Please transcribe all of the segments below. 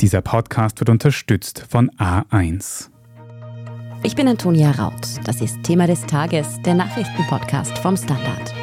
Dieser Podcast wird unterstützt von A1. Ich bin Antonia Raut. Das ist Thema des Tages, der Nachrichtenpodcast vom Standard.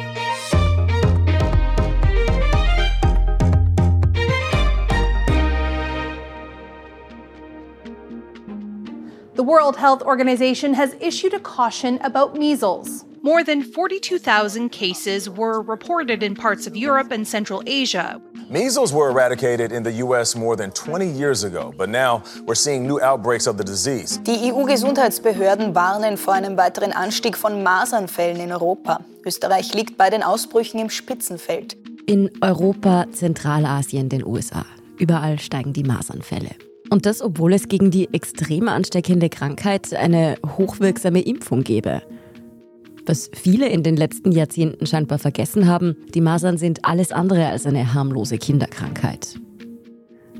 The World Health Organization has issued a caution about measles. More than 42,000 cases were reported in parts of Europe and Central Asia. Measles were eradicated in the U.S. more than 20 years ago, but now we're seeing new outbreaks of the disease. Die EU-Gesundheitsbehörden warnen vor einem weiteren Anstieg von Masernfällen in Europa. Österreich liegt bei den Ausbrüchen im Spitzenfeld. In Europa, Zentralasien, den USA. Überall steigen die Masernfälle. Und das, obwohl es gegen die extrem ansteckende Krankheit eine hochwirksame Impfung gäbe. Was viele in den letzten Jahrzehnten scheinbar vergessen haben, die Masern sind alles andere als eine harmlose Kinderkrankheit.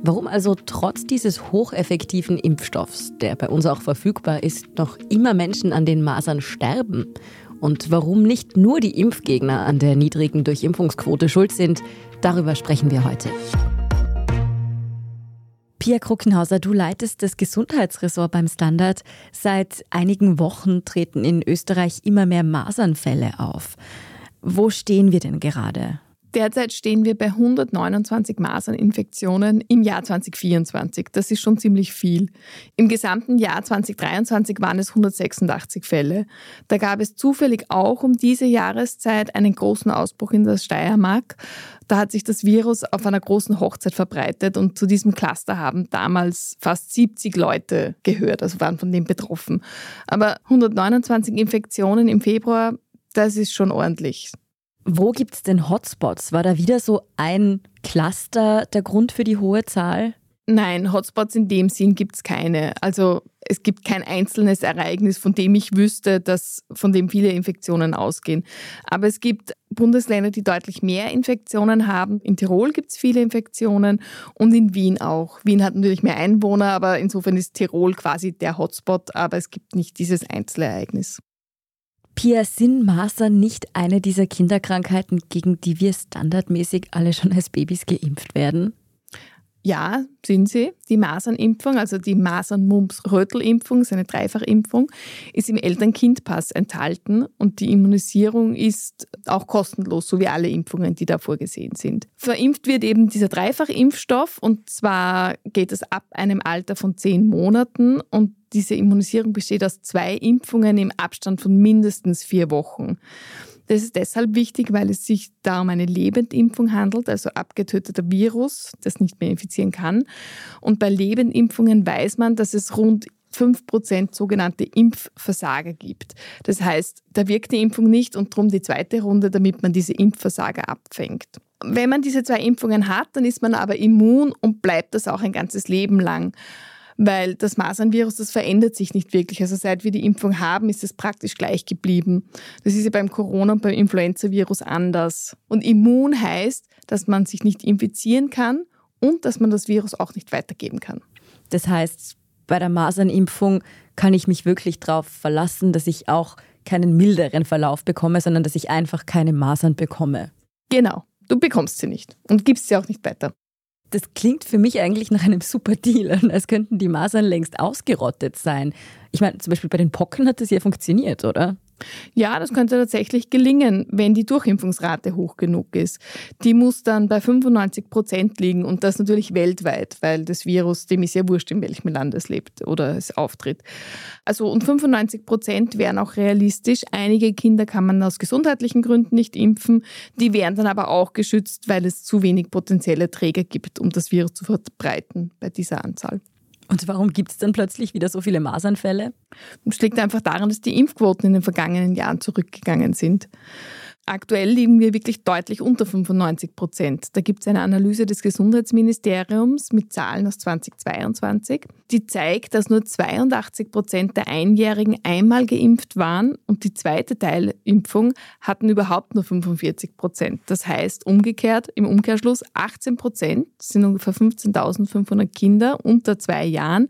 Warum also trotz dieses hocheffektiven Impfstoffs, der bei uns auch verfügbar ist, noch immer Menschen an den Masern sterben? Und warum nicht nur die Impfgegner an der niedrigen Durchimpfungsquote schuld sind, darüber sprechen wir heute. Pia Kruckenhauser, du leitest das Gesundheitsressort beim Standard. Seit einigen Wochen treten in Österreich immer mehr Masernfälle auf. Wo stehen wir denn gerade? Derzeit stehen wir bei 129 Maserninfektionen im Jahr 2024. Das ist schon ziemlich viel. Im gesamten Jahr 2023 waren es 186 Fälle. Da gab es zufällig auch um diese Jahreszeit einen großen Ausbruch in der Steiermark. Da hat sich das Virus auf einer großen Hochzeit verbreitet und zu diesem Cluster haben damals fast 70 Leute gehört, also waren von dem betroffen. Aber 129 Infektionen im Februar, das ist schon ordentlich. Wo gibt es denn Hotspots? War da wieder so ein Cluster der Grund für die hohe Zahl? Nein, Hotspots in dem Sinn gibt es keine. Also es gibt kein einzelnes Ereignis, von dem ich wüsste, dass von dem viele Infektionen ausgehen. Aber es gibt Bundesländer, die deutlich mehr Infektionen haben. In Tirol gibt es viele Infektionen und in Wien auch. Wien hat natürlich mehr Einwohner, aber insofern ist Tirol quasi der Hotspot, aber es gibt nicht dieses Einzelereignis. Pia, sind Masern nicht eine dieser Kinderkrankheiten, gegen die wir standardmäßig alle schon als Babys geimpft werden? Ja, sind sie. Die Masernimpfung, also die Masern-Mumps-Rötel-Impfung, ist eine Dreifachimpfung, ist im Eltern-Kind-Pass enthalten und die Immunisierung ist auch kostenlos, so wie alle Impfungen, die da vorgesehen sind. Verimpft wird eben dieser Dreifachimpfstoff und zwar geht es ab einem Alter von zehn Monaten und diese Immunisierung besteht aus zwei Impfungen im Abstand von mindestens vier Wochen. Das ist deshalb wichtig, weil es sich da um eine Lebendimpfung handelt, also abgetöteter Virus, das nicht mehr infizieren kann. Und bei Lebendimpfungen weiß man, dass es rund 5% sogenannte Impfversager gibt. Das heißt, da wirkt die Impfung nicht und darum die zweite Runde, damit man diese Impfversager abfängt. Wenn man diese zwei Impfungen hat, dann ist man aber immun und bleibt das auch ein ganzes Leben lang weil das Masernvirus, das verändert sich nicht wirklich. Also seit wir die Impfung haben, ist es praktisch gleich geblieben. Das ist ja beim Corona und beim Influenza-Virus anders. Und immun heißt, dass man sich nicht infizieren kann und dass man das Virus auch nicht weitergeben kann. Das heißt, bei der Masernimpfung kann ich mich wirklich darauf verlassen, dass ich auch keinen milderen Verlauf bekomme, sondern dass ich einfach keine Masern bekomme. Genau, du bekommst sie nicht und gibst sie auch nicht weiter. Das klingt für mich eigentlich nach einem super Deal, als könnten die Masern längst ausgerottet sein. Ich meine, zum Beispiel bei den Pocken hat das ja funktioniert, oder? Ja, das könnte tatsächlich gelingen, wenn die Durchimpfungsrate hoch genug ist. Die muss dann bei 95 Prozent liegen und das natürlich weltweit, weil das Virus, dem ist ja wurscht, in welchem Land es lebt oder es auftritt. Also und 95 Prozent wären auch realistisch. Einige Kinder kann man aus gesundheitlichen Gründen nicht impfen. Die wären dann aber auch geschützt, weil es zu wenig potenzielle Träger gibt, um das Virus zu verbreiten bei dieser Anzahl. Und warum gibt es dann plötzlich wieder so viele Masernfälle? Es liegt einfach daran, dass die Impfquoten in den vergangenen Jahren zurückgegangen sind. Aktuell liegen wir wirklich deutlich unter 95 Prozent. Da gibt es eine Analyse des Gesundheitsministeriums mit Zahlen aus 2022, die zeigt, dass nur 82 Prozent der Einjährigen einmal geimpft waren und die zweite Teilimpfung hatten überhaupt nur 45 Prozent. Das heißt umgekehrt, im Umkehrschluss 18 Prozent, sind ungefähr 15.500 Kinder unter zwei Jahren,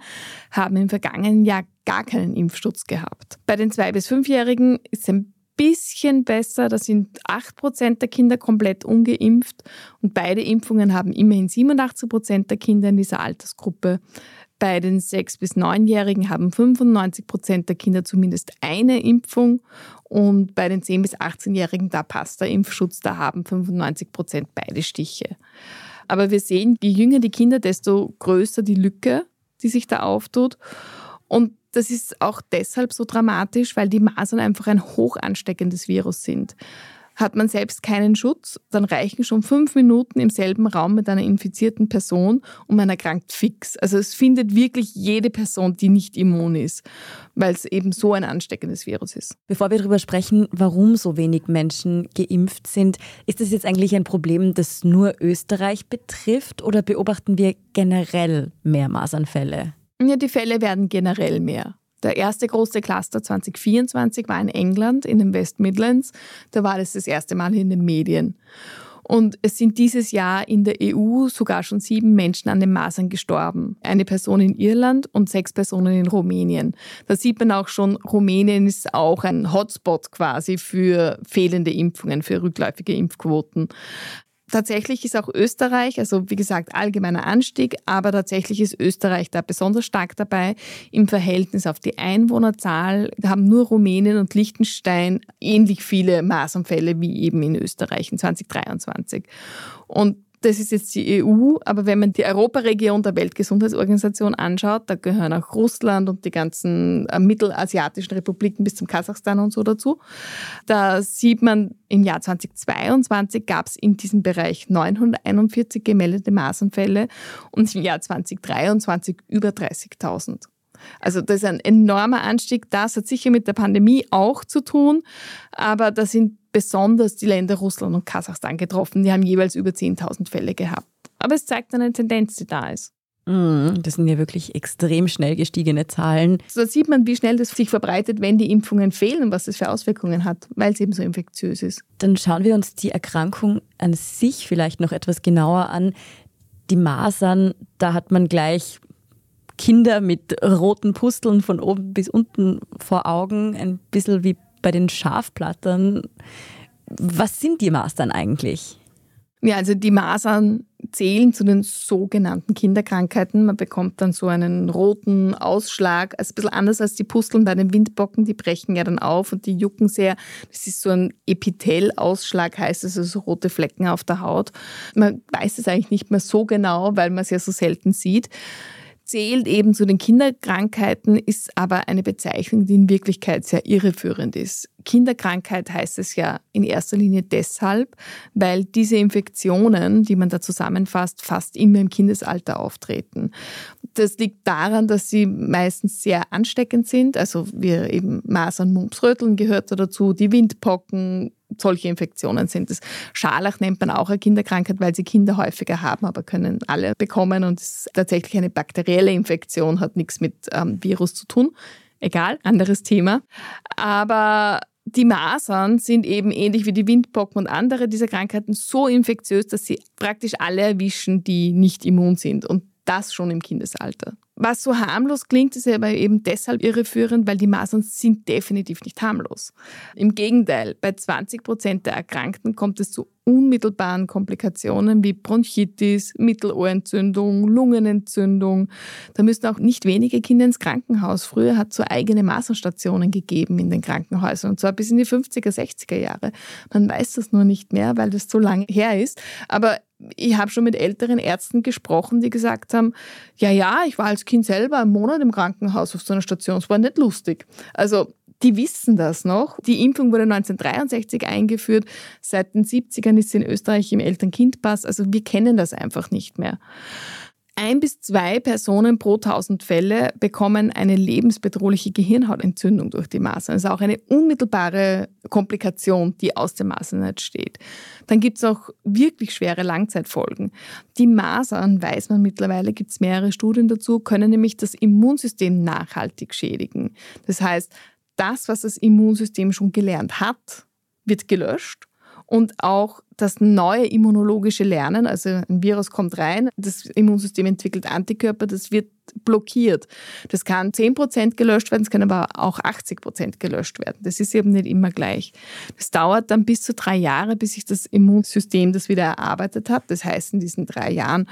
haben im vergangenen Jahr gar keinen Impfschutz gehabt. Bei den zwei bis fünfjährigen ist ein bisschen besser. Da sind 8% der Kinder komplett ungeimpft und beide Impfungen haben immerhin 87% der Kinder in dieser Altersgruppe. Bei den 6- bis 9-Jährigen haben 95% der Kinder zumindest eine Impfung und bei den 10- bis 18-Jährigen, da passt der Impfschutz, da haben 95% beide Stiche. Aber wir sehen, je jünger die Kinder, desto größer die Lücke, die sich da auftut. Und das ist auch deshalb so dramatisch, weil die Masern einfach ein hoch ansteckendes Virus sind. Hat man selbst keinen Schutz, dann reichen schon fünf Minuten im selben Raum mit einer infizierten Person und man erkrankt fix. Also es findet wirklich jede Person, die nicht immun ist, weil es eben so ein ansteckendes Virus ist. Bevor wir darüber sprechen, warum so wenig Menschen geimpft sind, ist das jetzt eigentlich ein Problem, das nur Österreich betrifft oder beobachten wir generell mehr Masernfälle? Ja, die Fälle werden generell mehr. Der erste große Cluster 2024 war in England, in den West Midlands. Da war das das erste Mal in den Medien. Und es sind dieses Jahr in der EU sogar schon sieben Menschen an den Masern gestorben. Eine Person in Irland und sechs Personen in Rumänien. Da sieht man auch schon, Rumänien ist auch ein Hotspot quasi für fehlende Impfungen, für rückläufige Impfquoten. Tatsächlich ist auch Österreich, also wie gesagt, allgemeiner Anstieg, aber tatsächlich ist Österreich da besonders stark dabei. Im Verhältnis auf die Einwohnerzahl haben nur Rumänien und Liechtenstein ähnlich viele Maßanfälle wie eben in Österreich in 2023. Und das ist jetzt die EU, aber wenn man die Europaregion der Weltgesundheitsorganisation anschaut, da gehören auch Russland und die ganzen äh, mittelasiatischen Republiken bis zum Kasachstan und so dazu, da sieht man, im Jahr 2022 gab es in diesem Bereich 941 gemeldete Masernfälle und im Jahr 2023 über 30.000. Also das ist ein enormer Anstieg. Das hat sicher mit der Pandemie auch zu tun, aber da sind besonders die Länder Russland und Kasachstan getroffen. Die haben jeweils über 10.000 Fälle gehabt. Aber es zeigt eine Tendenz, die da ist. Mm, das sind ja wirklich extrem schnell gestiegene Zahlen. So sieht man, wie schnell das sich verbreitet, wenn die Impfungen fehlen und was das für Auswirkungen hat, weil es eben so infektiös ist. Dann schauen wir uns die Erkrankung an sich vielleicht noch etwas genauer an. Die Masern, da hat man gleich Kinder mit roten Pusteln von oben bis unten vor Augen, ein bisschen wie bei den Schafplattern. Was sind die Masern eigentlich? Ja, also die Masern zählen zu den sogenannten Kinderkrankheiten. Man bekommt dann so einen roten Ausschlag, also ein bisschen anders als die Pusteln bei den Windbocken, die brechen ja dann auf und die jucken sehr. Das ist so ein Epithellausschlag, heißt es, also so rote Flecken auf der Haut. Man weiß es eigentlich nicht mehr so genau, weil man es ja so selten sieht zählt eben zu den Kinderkrankheiten, ist aber eine Bezeichnung, die in Wirklichkeit sehr irreführend ist. Kinderkrankheit heißt es ja in erster Linie deshalb, weil diese Infektionen, die man da zusammenfasst, fast immer im Kindesalter auftreten. Das liegt daran, dass sie meistens sehr ansteckend sind. Also wir eben Masern, Mumps, Röteln gehört da dazu, die Windpocken, solche Infektionen sind es. Scharlach nennt man auch eine Kinderkrankheit, weil sie Kinder häufiger haben, aber können alle bekommen und es ist tatsächlich eine bakterielle Infektion, hat nichts mit ähm, Virus zu tun. Egal, anderes Thema. Aber die Masern sind eben ähnlich wie die Windpocken und andere dieser Krankheiten so infektiös, dass sie praktisch alle erwischen, die nicht immun sind. Und das schon im Kindesalter. Was so harmlos klingt, ist aber eben deshalb irreführend, weil die Masern sind definitiv nicht harmlos. Im Gegenteil, bei 20 Prozent der Erkrankten kommt es zu unmittelbaren Komplikationen wie Bronchitis, Mittelohrentzündung, Lungenentzündung. Da müssen auch nicht wenige Kinder ins Krankenhaus. Früher hat es so eigene Masernstationen gegeben in den Krankenhäusern und zwar bis in die 50er, 60er Jahre. Man weiß das nur nicht mehr, weil das so lange her ist. Aber ich habe schon mit älteren Ärzten gesprochen, die gesagt haben, ja, ja, ich war als Kind selber einen Monat im Krankenhaus auf so einer Station, es war nicht lustig. Also die wissen das noch. Die Impfung wurde 1963 eingeführt. Seit den 70ern ist sie in Österreich im Eltern-Kind-Pass. Also wir kennen das einfach nicht mehr. Ein bis zwei Personen pro tausend Fälle bekommen eine lebensbedrohliche Gehirnhautentzündung durch die Masern. Das ist auch eine unmittelbare Komplikation, die aus der Masern entsteht. Dann gibt es auch wirklich schwere Langzeitfolgen. Die Masern, weiß man mittlerweile, gibt es mehrere Studien dazu, können nämlich das Immunsystem nachhaltig schädigen. Das heißt, das, was das Immunsystem schon gelernt hat, wird gelöscht und auch das neue immunologische Lernen, also ein Virus kommt rein, das Immunsystem entwickelt Antikörper, das wird blockiert. Das kann 10% gelöscht werden, es kann aber auch 80% gelöscht werden. Das ist eben nicht immer gleich. Das dauert dann bis zu drei Jahre, bis sich das Immunsystem das wieder erarbeitet hat. Das heißt, in diesen drei Jahren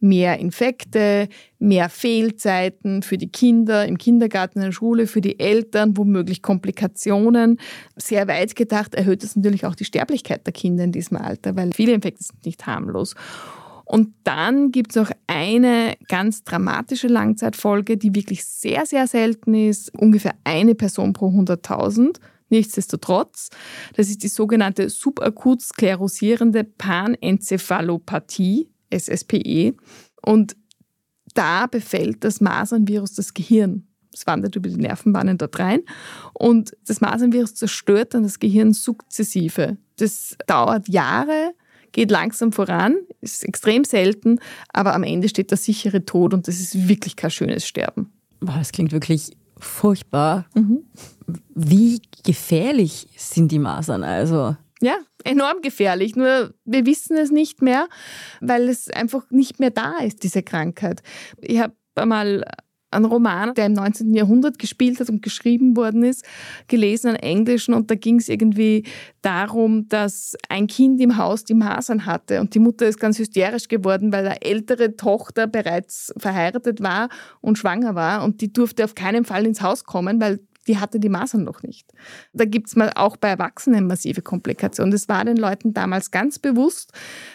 mehr Infekte, mehr Fehlzeiten für die Kinder im Kindergarten, in der Schule, für die Eltern, womöglich Komplikationen. Sehr weit gedacht erhöht es natürlich auch die Sterblichkeit der Kinder in diesem Alter, weil viele Infekte sind nicht harmlos. Und dann gibt es noch eine ganz dramatische Langzeitfolge, die wirklich sehr, sehr selten ist. Ungefähr eine Person pro 100.000. Nichtsdestotrotz, das ist die sogenannte subakut sklerosierende Panenzephalopathie. SSPE. Und da befällt das Masernvirus das Gehirn. Es wandert über die Nervenbahnen dort rein und das Masernvirus zerstört dann das Gehirn sukzessive. Das dauert Jahre, geht langsam voran, ist extrem selten, aber am Ende steht der sichere Tod und das ist wirklich kein schönes Sterben. Boah, das klingt wirklich furchtbar. Mhm. Wie gefährlich sind die Masern also? Ja, enorm gefährlich. Nur wir wissen es nicht mehr, weil es einfach nicht mehr da ist, diese Krankheit. Ich habe einmal einen Roman, der im 19. Jahrhundert gespielt hat und geschrieben worden ist, gelesen, einen englischen, und da ging es irgendwie darum, dass ein Kind im Haus die Masern hatte und die Mutter ist ganz hysterisch geworden, weil eine ältere Tochter bereits verheiratet war und schwanger war und die durfte auf keinen Fall ins Haus kommen, weil die hatte die Masern noch nicht. Da gibt es mal auch bei Erwachsenen massive Komplikationen. Das war den Leuten damals ganz bewusst,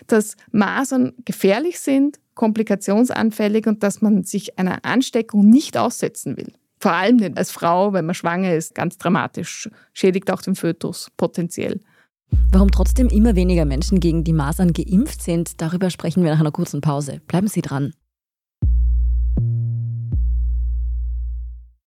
dass Masern gefährlich sind, komplikationsanfällig und dass man sich einer Ansteckung nicht aussetzen will. Vor allem nicht als Frau, wenn man schwanger ist, ganz dramatisch, schädigt auch den Fötus potenziell. Warum trotzdem immer weniger Menschen gegen die Masern geimpft sind, darüber sprechen wir nach einer kurzen Pause. Bleiben Sie dran.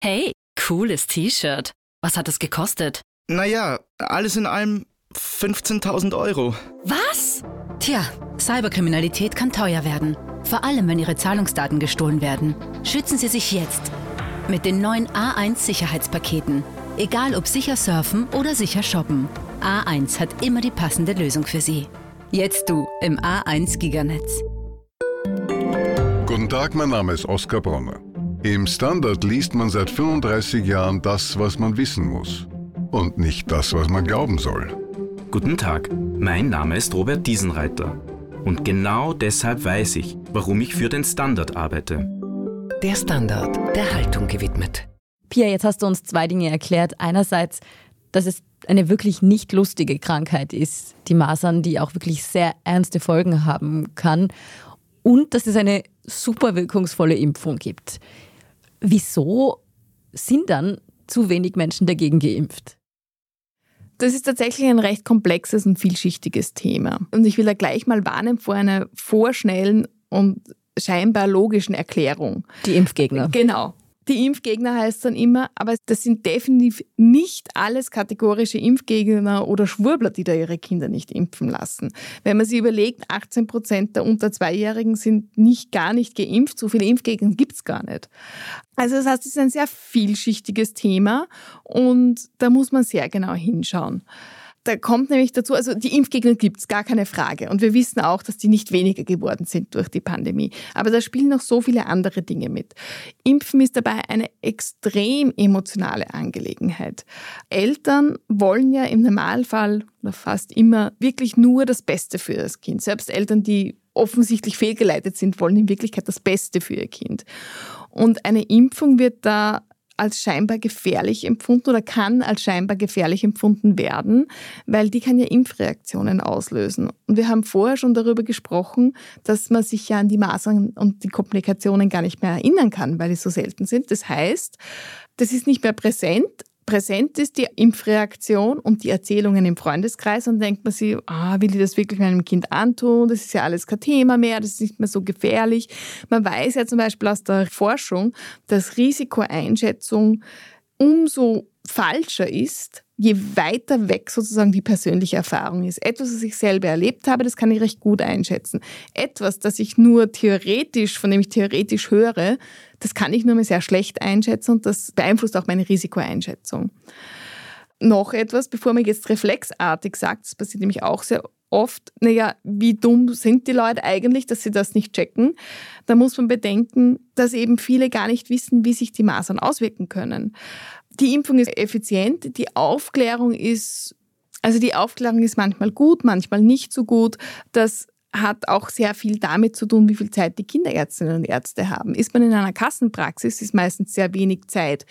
Hey, Cooles T-Shirt. Was hat es gekostet? Naja, alles in allem 15.000 Euro. Was? Tja, Cyberkriminalität kann teuer werden. Vor allem, wenn Ihre Zahlungsdaten gestohlen werden. Schützen Sie sich jetzt. Mit den neuen A1 Sicherheitspaketen. Egal ob sicher surfen oder sicher shoppen. A1 hat immer die passende Lösung für Sie. Jetzt du im A1 Giganetz. Guten Tag, mein Name ist Oskar Bronner. Im Standard liest man seit 35 Jahren das, was man wissen muss und nicht das, was man glauben soll. Guten Tag, mein Name ist Robert Diesenreiter und genau deshalb weiß ich, warum ich für den Standard arbeite. Der Standard, der Haltung gewidmet. Pia, jetzt hast du uns zwei Dinge erklärt. Einerseits, dass es eine wirklich nicht lustige Krankheit ist, die Masern, die auch wirklich sehr ernste Folgen haben kann. Und dass es eine super wirkungsvolle Impfung gibt. Wieso sind dann zu wenig Menschen dagegen geimpft? Das ist tatsächlich ein recht komplexes und vielschichtiges Thema. Und ich will da gleich mal warnen vor einer vorschnellen und scheinbar logischen Erklärung. Die Impfgegner. Genau. Die Impfgegner heißt dann immer, aber das sind definitiv nicht alles kategorische Impfgegner oder Schwurbler, die da ihre Kinder nicht impfen lassen. Wenn man sich überlegt, 18 Prozent der unter Zweijährigen sind nicht gar nicht geimpft, so viele Impfgegner gibt es gar nicht. Also das heißt, es ist ein sehr vielschichtiges Thema und da muss man sehr genau hinschauen. Da kommt nämlich dazu, also die Impfgegner gibt es, gar keine Frage. Und wir wissen auch, dass die nicht weniger geworden sind durch die Pandemie. Aber da spielen noch so viele andere Dinge mit. Impfen ist dabei eine extrem emotionale Angelegenheit. Eltern wollen ja im Normalfall oder fast immer wirklich nur das Beste für das Kind. Selbst Eltern, die offensichtlich fehlgeleitet sind, wollen in Wirklichkeit das Beste für ihr Kind. Und eine Impfung wird da als scheinbar gefährlich empfunden oder kann als scheinbar gefährlich empfunden werden, weil die kann ja Impfreaktionen auslösen. Und wir haben vorher schon darüber gesprochen, dass man sich ja an die Masern und die Komplikationen gar nicht mehr erinnern kann, weil die so selten sind. Das heißt, das ist nicht mehr präsent, präsent ist die Impfreaktion und die Erzählungen im Freundeskreis und denkt man sich, ah, will ich das wirklich meinem Kind antun? Das ist ja alles kein Thema mehr, das ist nicht mehr so gefährlich. Man weiß ja zum Beispiel aus der Forschung, dass Risikoeinschätzung umso falscher ist, je weiter weg sozusagen die persönliche Erfahrung ist. Etwas, was ich selber erlebt habe, das kann ich recht gut einschätzen. Etwas, das ich nur theoretisch, von dem ich theoretisch höre, das kann ich nur mehr sehr schlecht einschätzen und das beeinflusst auch meine Risikoeinschätzung. Noch etwas, bevor man jetzt reflexartig sagt, das passiert nämlich auch sehr oft, naja, wie dumm sind die Leute eigentlich, dass sie das nicht checken? Da muss man bedenken, dass eben viele gar nicht wissen, wie sich die Masern auswirken können. Die Impfung ist effizient, die Aufklärung ist, also die Aufklärung ist manchmal gut, manchmal nicht so gut. Das hat auch sehr viel damit zu tun, wie viel Zeit die Kinderärztinnen und Ärzte haben. Ist man in einer Kassenpraxis, ist meistens sehr wenig Zeit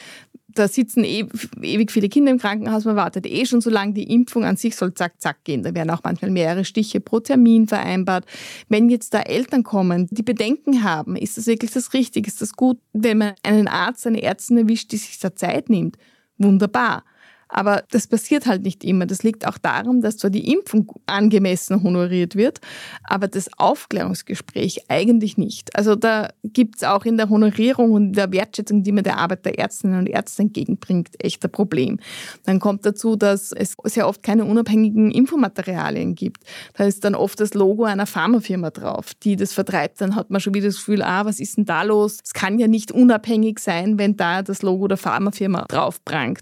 da sitzen ewig viele Kinder im Krankenhaus, man wartet eh schon so lange, die Impfung an sich soll zack, zack gehen. Da werden auch manchmal mehrere Stiche pro Termin vereinbart. Wenn jetzt da Eltern kommen, die Bedenken haben, ist das wirklich das Richtige? Ist das gut, wenn man einen Arzt, eine Ärztin erwischt, die sich da Zeit nimmt? Wunderbar. Aber das passiert halt nicht immer. Das liegt auch daran, dass zwar die Impfung angemessen honoriert wird, aber das Aufklärungsgespräch eigentlich nicht. Also da gibt es auch in der Honorierung und der Wertschätzung, die man der Arbeit der Ärztinnen und Ärzte entgegenbringt, echt ein Problem. Dann kommt dazu, dass es sehr oft keine unabhängigen Infomaterialien gibt. Da ist dann oft das Logo einer Pharmafirma drauf, die das vertreibt. Dann hat man schon wieder das Gefühl, ah, was ist denn da los? Es kann ja nicht unabhängig sein, wenn da das Logo der Pharmafirma drauf prangt.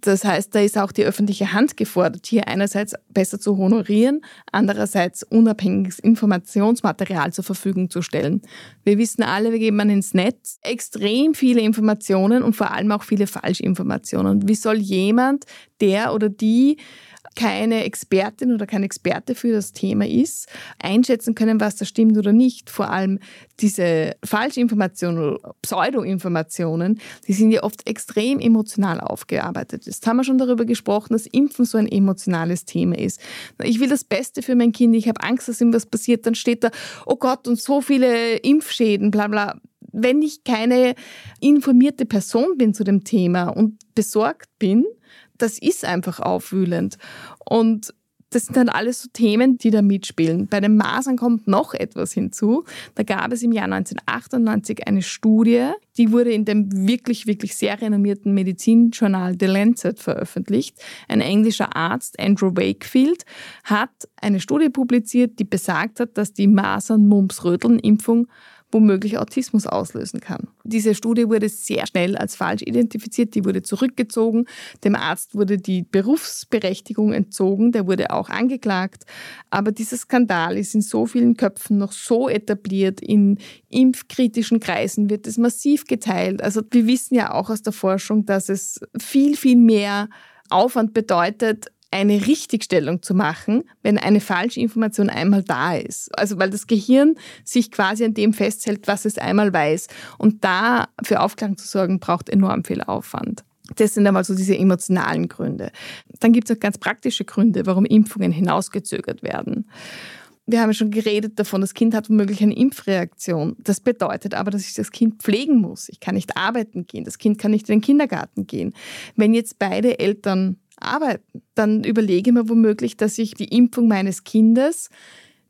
Das heißt, da ist auch die öffentliche Hand gefordert, hier einerseits besser zu honorieren, andererseits unabhängiges Informationsmaterial zur Verfügung zu stellen. Wir wissen alle, wir geben man ins Netz extrem viele Informationen und vor allem auch viele Falschinformationen. Wie soll jemand, der oder die keine Expertin oder kein Experte für das Thema ist, einschätzen können, was da stimmt oder nicht. Vor allem diese Falschinformationen oder Pseudoinformationen, die sind ja oft extrem emotional aufgearbeitet. Jetzt haben wir schon darüber gesprochen, dass Impfen so ein emotionales Thema ist. Ich will das Beste für mein Kind, ich habe Angst, dass ihm was passiert, dann steht da, oh Gott, und so viele Impfschäden, bla bla wenn ich keine informierte Person bin zu dem Thema und besorgt bin, das ist einfach aufwühlend. Und das sind dann alles so Themen, die da mitspielen. Bei den Masern kommt noch etwas hinzu. Da gab es im Jahr 1998 eine Studie, die wurde in dem wirklich, wirklich sehr renommierten Medizinjournal The Lancet veröffentlicht. Ein englischer Arzt, Andrew Wakefield, hat eine Studie publiziert, die besagt hat, dass die Masern-Mumps-Röteln-Impfung womöglich Autismus auslösen kann. Diese Studie wurde sehr schnell als falsch identifiziert, die wurde zurückgezogen, dem Arzt wurde die Berufsberechtigung entzogen, der wurde auch angeklagt, aber dieser Skandal ist in so vielen Köpfen noch so etabliert, in impfkritischen Kreisen wird es massiv geteilt. Also wir wissen ja auch aus der Forschung, dass es viel, viel mehr Aufwand bedeutet, eine Richtigstellung zu machen, wenn eine falsche Information einmal da ist. Also weil das Gehirn sich quasi an dem festhält, was es einmal weiß. Und da für Aufklärung zu sorgen, braucht enorm viel Aufwand. Das sind einmal so diese emotionalen Gründe. Dann gibt es auch ganz praktische Gründe, warum Impfungen hinausgezögert werden. Wir haben ja schon geredet davon, das Kind hat womöglich eine Impfreaktion. Das bedeutet aber, dass ich das Kind pflegen muss. Ich kann nicht arbeiten gehen. Das Kind kann nicht in den Kindergarten gehen. Wenn jetzt beide Eltern arbeiten, dann überlege ich mir womöglich, dass ich die Impfung meines Kindes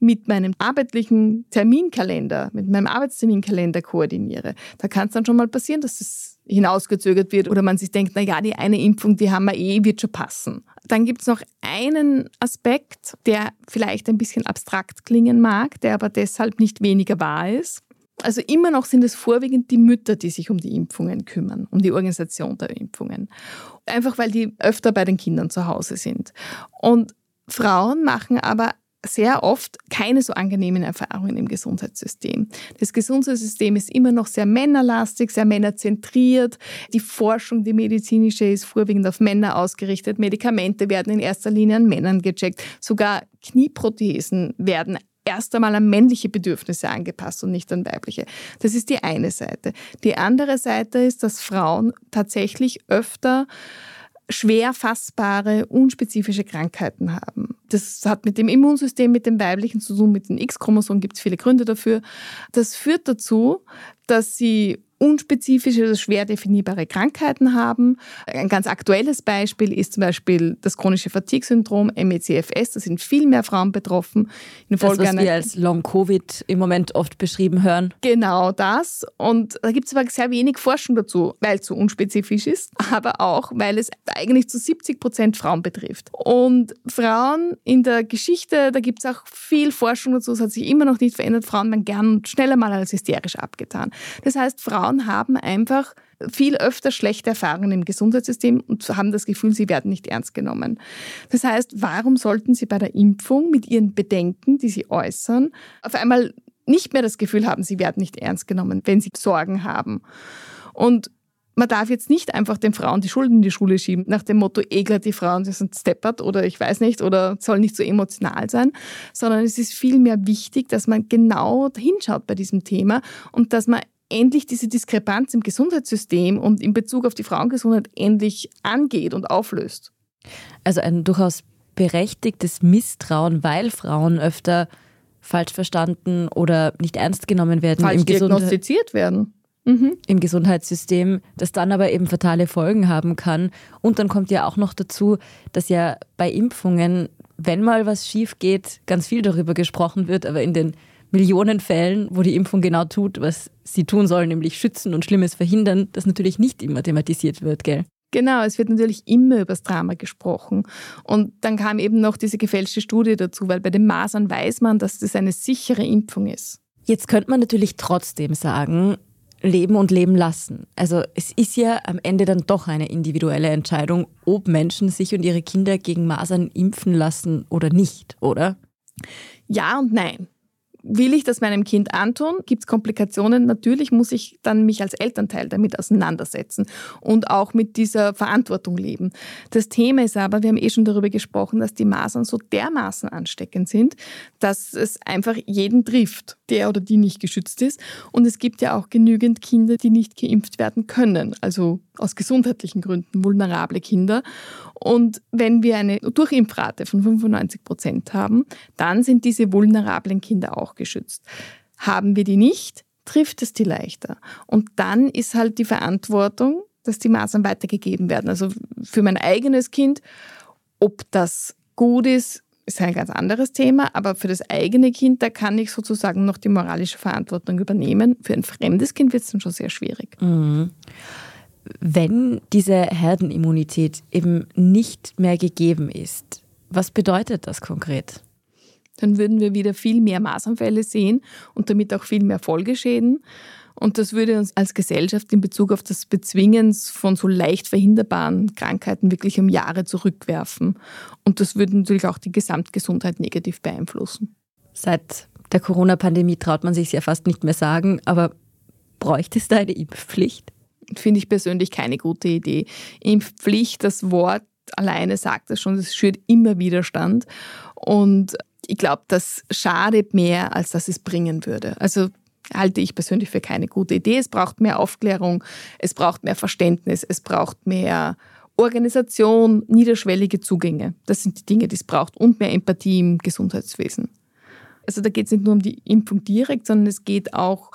mit meinem arbeitlichen Terminkalender, mit meinem Arbeitsterminkalender koordiniere. Da kann es dann schon mal passieren, dass es hinausgezögert wird oder man sich denkt, na ja, die eine Impfung, die haben wir eh, wird schon passen. Dann gibt es noch einen Aspekt, der vielleicht ein bisschen abstrakt klingen mag, der aber deshalb nicht weniger wahr ist. Also immer noch sind es vorwiegend die Mütter, die sich um die Impfungen kümmern, um die Organisation der Impfungen. Einfach weil die öfter bei den Kindern zu Hause sind. Und Frauen machen aber sehr oft keine so angenehmen Erfahrungen im Gesundheitssystem. Das Gesundheitssystem ist immer noch sehr männerlastig, sehr männerzentriert. Die Forschung, die medizinische, ist vorwiegend auf Männer ausgerichtet. Medikamente werden in erster Linie an Männern gecheckt. Sogar Knieprothesen werden erst einmal an männliche Bedürfnisse angepasst und nicht an weibliche. Das ist die eine Seite. Die andere Seite ist, dass Frauen tatsächlich öfter schwer fassbare, unspezifische Krankheiten haben. Das hat mit dem Immunsystem, mit dem weiblichen zu tun, mit den X-Chromosomen gibt es viele Gründe dafür. Das führt dazu, dass sie unspezifische oder schwer definierbare Krankheiten haben. Ein ganz aktuelles Beispiel ist zum Beispiel das chronische Fatigue-Syndrom, MECFS. Da sind viel mehr Frauen betroffen. In das, was wir als Long-Covid im Moment oft beschrieben hören. Genau das. Und da gibt es aber sehr wenig Forschung dazu, weil es so unspezifisch ist, aber auch, weil es eigentlich zu 70 Prozent Frauen betrifft. Und Frauen in der Geschichte, da gibt es auch viel Forschung dazu, es hat sich immer noch nicht verändert. Frauen werden gern schneller mal als hysterisch abgetan. Das heißt, Frauen Frauen haben einfach viel öfter schlechte Erfahrungen im Gesundheitssystem und haben das Gefühl, sie werden nicht ernst genommen. Das heißt, warum sollten sie bei der Impfung mit ihren Bedenken, die sie äußern, auf einmal nicht mehr das Gefühl haben, sie werden nicht ernst genommen, wenn sie Sorgen haben? Und man darf jetzt nicht einfach den Frauen die Schulden in die Schule schieben, nach dem Motto, Egler, die Frauen, die sind steppert oder ich weiß nicht, oder soll nicht so emotional sein, sondern es ist vielmehr wichtig, dass man genau hinschaut bei diesem Thema und dass man endlich diese Diskrepanz im Gesundheitssystem und in Bezug auf die Frauengesundheit endlich angeht und auflöst. Also ein durchaus berechtigtes Misstrauen, weil Frauen öfter falsch verstanden oder nicht ernst genommen werden. Falsch im diagnostiziert werden. Mhm. Im Gesundheitssystem, das dann aber eben fatale Folgen haben kann. Und dann kommt ja auch noch dazu, dass ja bei Impfungen, wenn mal was schief geht, ganz viel darüber gesprochen wird, aber in den Millionen Fällen, wo die Impfung genau tut, was sie tun soll, nämlich schützen und Schlimmes verhindern, das natürlich nicht immer thematisiert wird, gell? Genau, es wird natürlich immer über das Drama gesprochen. Und dann kam eben noch diese gefälschte Studie dazu, weil bei den Masern weiß man, dass das eine sichere Impfung ist. Jetzt könnte man natürlich trotzdem sagen, leben und leben lassen. Also es ist ja am Ende dann doch eine individuelle Entscheidung, ob Menschen sich und ihre Kinder gegen Masern impfen lassen oder nicht, oder? Ja und nein will ich das meinem Kind antun? Gibt es Komplikationen? Natürlich muss ich dann mich als Elternteil damit auseinandersetzen und auch mit dieser Verantwortung leben. Das Thema ist aber, wir haben eh schon darüber gesprochen, dass die Masern so dermaßen ansteckend sind, dass es einfach jeden trifft, der oder die nicht geschützt ist. Und es gibt ja auch genügend Kinder, die nicht geimpft werden können, also aus gesundheitlichen Gründen vulnerable Kinder. Und wenn wir eine Durchimpfrate von 95 Prozent haben, dann sind diese vulnerablen Kinder auch geschützt. Haben wir die nicht, trifft es die leichter. Und dann ist halt die Verantwortung, dass die Masern weitergegeben werden. Also für mein eigenes Kind, ob das gut ist, ist ein ganz anderes Thema, aber für das eigene Kind, da kann ich sozusagen noch die moralische Verantwortung übernehmen. Für ein fremdes Kind wird es dann schon sehr schwierig. Mhm wenn diese Herdenimmunität eben nicht mehr gegeben ist, was bedeutet das konkret? Dann würden wir wieder viel mehr Masernfälle sehen und damit auch viel mehr Folgeschäden. Und das würde uns als Gesellschaft in Bezug auf das Bezwingen von so leicht verhinderbaren Krankheiten wirklich um Jahre zurückwerfen. Und das würde natürlich auch die Gesamtgesundheit negativ beeinflussen. Seit der Corona-Pandemie traut man sich ja fast nicht mehr sagen, aber bräuchte es da eine Impfpflicht? Finde ich persönlich keine gute Idee. Impfpflicht, das Wort alleine sagt es schon, es schürt immer Widerstand. Und ich glaube, das schadet mehr, als dass es bringen würde. Also halte ich persönlich für keine gute Idee. Es braucht mehr Aufklärung, es braucht mehr Verständnis, es braucht mehr Organisation, niederschwellige Zugänge. Das sind die Dinge, die es braucht und mehr Empathie im Gesundheitswesen. Also da geht es nicht nur um die Impfung direkt, sondern es geht auch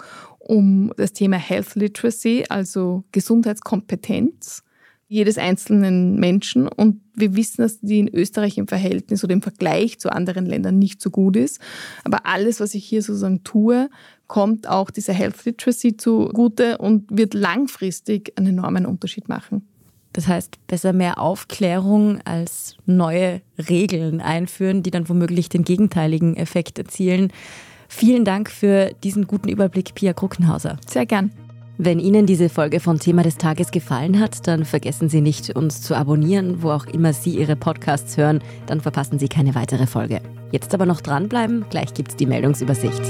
um das Thema Health Literacy, also Gesundheitskompetenz jedes einzelnen Menschen. Und wir wissen, dass die in Österreich im Verhältnis oder im Vergleich zu anderen Ländern nicht so gut ist. Aber alles, was ich hier sozusagen tue, kommt auch dieser Health Literacy zugute und wird langfristig einen enormen Unterschied machen. Das heißt, besser mehr Aufklärung als neue Regeln einführen, die dann womöglich den gegenteiligen Effekt erzielen. Vielen Dank für diesen guten Überblick, Pia Kruckenhauser. Sehr gern. Wenn Ihnen diese Folge von Thema des Tages gefallen hat, dann vergessen Sie nicht, uns zu abonnieren, wo auch immer Sie Ihre Podcasts hören. Dann verpassen Sie keine weitere Folge. Jetzt aber noch dranbleiben, gleich gibt's die Meldungsübersicht.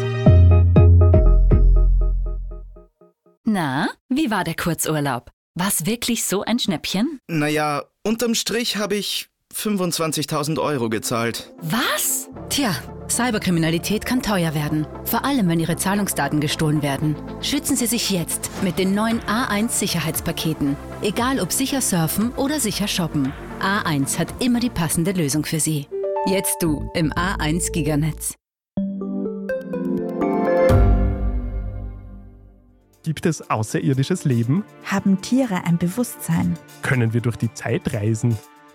Na, wie war der Kurzurlaub? War's wirklich so ein Schnäppchen? Naja, unterm Strich habe ich 25.000 Euro gezahlt. Was? Tja, Cyberkriminalität kann teuer werden. Vor allem, wenn Ihre Zahlungsdaten gestohlen werden. Schützen Sie sich jetzt mit den neuen A1 Sicherheitspaketen. Egal ob sicher surfen oder sicher shoppen. A1 hat immer die passende Lösung für Sie. Jetzt du im A1 Giganetz. Gibt es außerirdisches Leben? Haben Tiere ein Bewusstsein? Können wir durch die Zeit reisen?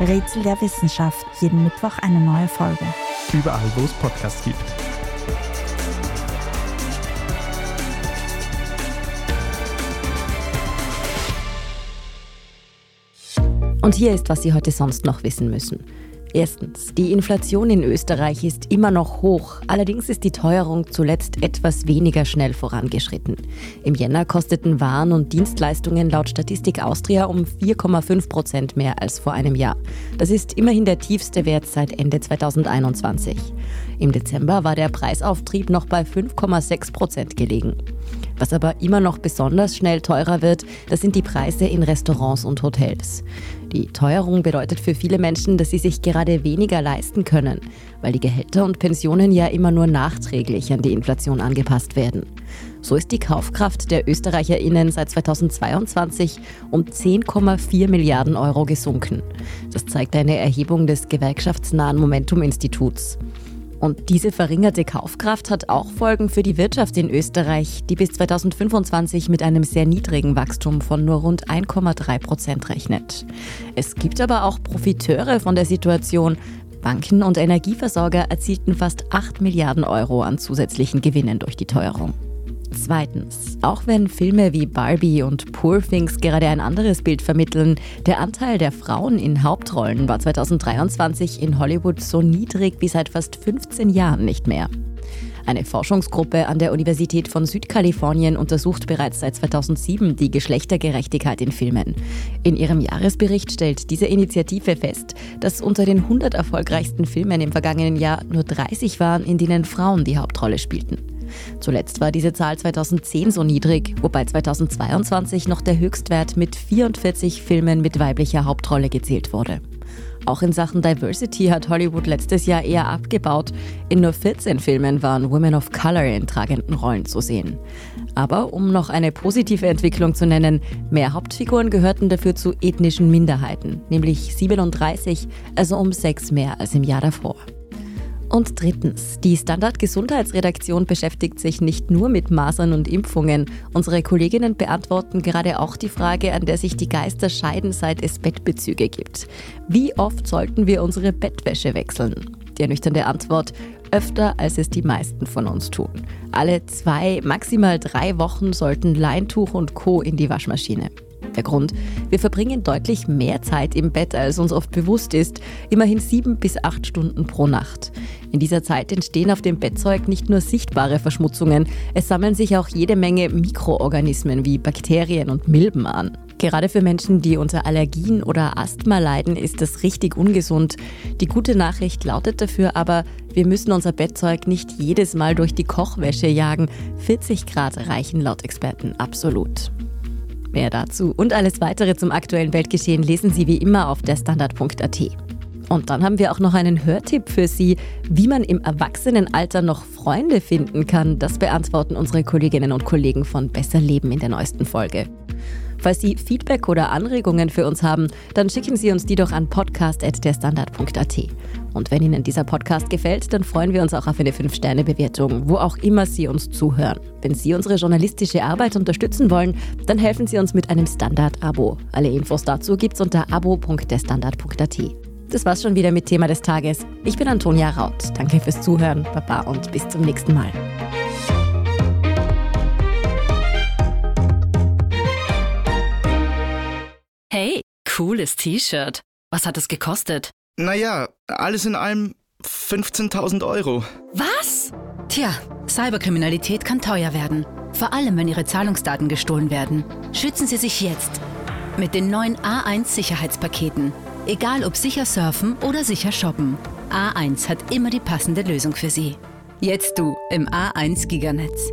Rätsel der Wissenschaft, jeden Mittwoch eine neue Folge. Überall, wo es Podcasts gibt. Und hier ist, was Sie heute sonst noch wissen müssen. Erstens, die Inflation in Österreich ist immer noch hoch. Allerdings ist die Teuerung zuletzt etwas weniger schnell vorangeschritten. Im Jänner kosteten Waren und Dienstleistungen laut Statistik Austria um 4,5 Prozent mehr als vor einem Jahr. Das ist immerhin der tiefste Wert seit Ende 2021. Im Dezember war der Preisauftrieb noch bei 5,6 Prozent gelegen. Was aber immer noch besonders schnell teurer wird, das sind die Preise in Restaurants und Hotels. Die Teuerung bedeutet für viele Menschen, dass sie sich gerade weniger leisten können, weil die Gehälter und Pensionen ja immer nur nachträglich an die Inflation angepasst werden. So ist die Kaufkraft der ÖsterreicherInnen seit 2022 um 10,4 Milliarden Euro gesunken. Das zeigt eine Erhebung des gewerkschaftsnahen Momentum-Instituts. Und diese verringerte Kaufkraft hat auch Folgen für die Wirtschaft in Österreich, die bis 2025 mit einem sehr niedrigen Wachstum von nur rund 1,3 Prozent rechnet. Es gibt aber auch Profiteure von der Situation. Banken und Energieversorger erzielten fast 8 Milliarden Euro an zusätzlichen Gewinnen durch die Teuerung. Zweitens, auch wenn Filme wie Barbie und Poor Things gerade ein anderes Bild vermitteln, der Anteil der Frauen in Hauptrollen war 2023 in Hollywood so niedrig wie seit fast 15 Jahren nicht mehr. Eine Forschungsgruppe an der Universität von Südkalifornien untersucht bereits seit 2007 die Geschlechtergerechtigkeit in Filmen. In ihrem Jahresbericht stellt diese Initiative fest, dass unter den 100 erfolgreichsten Filmen im vergangenen Jahr nur 30 waren, in denen Frauen die Hauptrolle spielten. Zuletzt war diese Zahl 2010 so niedrig, wobei 2022 noch der Höchstwert mit 44 Filmen mit weiblicher Hauptrolle gezählt wurde. Auch in Sachen Diversity hat Hollywood letztes Jahr eher abgebaut. In nur 14 Filmen waren Women of Color in tragenden Rollen zu sehen. Aber um noch eine positive Entwicklung zu nennen, mehr Hauptfiguren gehörten dafür zu ethnischen Minderheiten, nämlich 37, also um sechs mehr als im Jahr davor. Und drittens, die Standard-Gesundheitsredaktion beschäftigt sich nicht nur mit Masern und Impfungen. Unsere Kolleginnen beantworten gerade auch die Frage, an der sich die Geister scheiden, seit es Bettbezüge gibt. Wie oft sollten wir unsere Bettwäsche wechseln? Die ernüchternde Antwort, öfter als es die meisten von uns tun. Alle zwei, maximal drei Wochen sollten Leintuch und Co. in die Waschmaschine. Der Grund, wir verbringen deutlich mehr Zeit im Bett, als uns oft bewusst ist, immerhin sieben bis acht Stunden pro Nacht. In dieser Zeit entstehen auf dem Bettzeug nicht nur sichtbare Verschmutzungen, es sammeln sich auch jede Menge Mikroorganismen wie Bakterien und Milben an. Gerade für Menschen, die unter Allergien oder Asthma leiden, ist das richtig ungesund. Die gute Nachricht lautet dafür aber, wir müssen unser Bettzeug nicht jedes Mal durch die Kochwäsche jagen. 40 Grad reichen laut Experten absolut. Mehr dazu und alles weitere zum aktuellen Weltgeschehen lesen Sie wie immer auf der Standard.at. Und dann haben wir auch noch einen Hörtipp für Sie, wie man im Erwachsenenalter noch Freunde finden kann. Das beantworten unsere Kolleginnen und Kollegen von Besser Leben in der neuesten Folge. Falls Sie Feedback oder Anregungen für uns haben, dann schicken Sie uns die doch an podcast.derstandard.at. Und wenn Ihnen dieser Podcast gefällt, dann freuen wir uns auch auf eine 5-Sterne-Bewertung, wo auch immer Sie uns zuhören. Wenn Sie unsere journalistische Arbeit unterstützen wollen, dann helfen Sie uns mit einem Standard-Abo. Alle Infos dazu gibt's unter abo.derstandard.at. Das war's schon wieder mit Thema des Tages. Ich bin Antonia Raut. Danke fürs Zuhören, Baba und bis zum nächsten Mal. Hey, cooles T-Shirt. Was hat es gekostet? Naja, alles in allem 15.000 Euro. Was? Tja, Cyberkriminalität kann teuer werden. Vor allem, wenn Ihre Zahlungsdaten gestohlen werden. Schützen Sie sich jetzt. Mit den neuen A1 Sicherheitspaketen. Egal ob sicher surfen oder sicher shoppen. A1 hat immer die passende Lösung für Sie. Jetzt du im A1 Giganetz.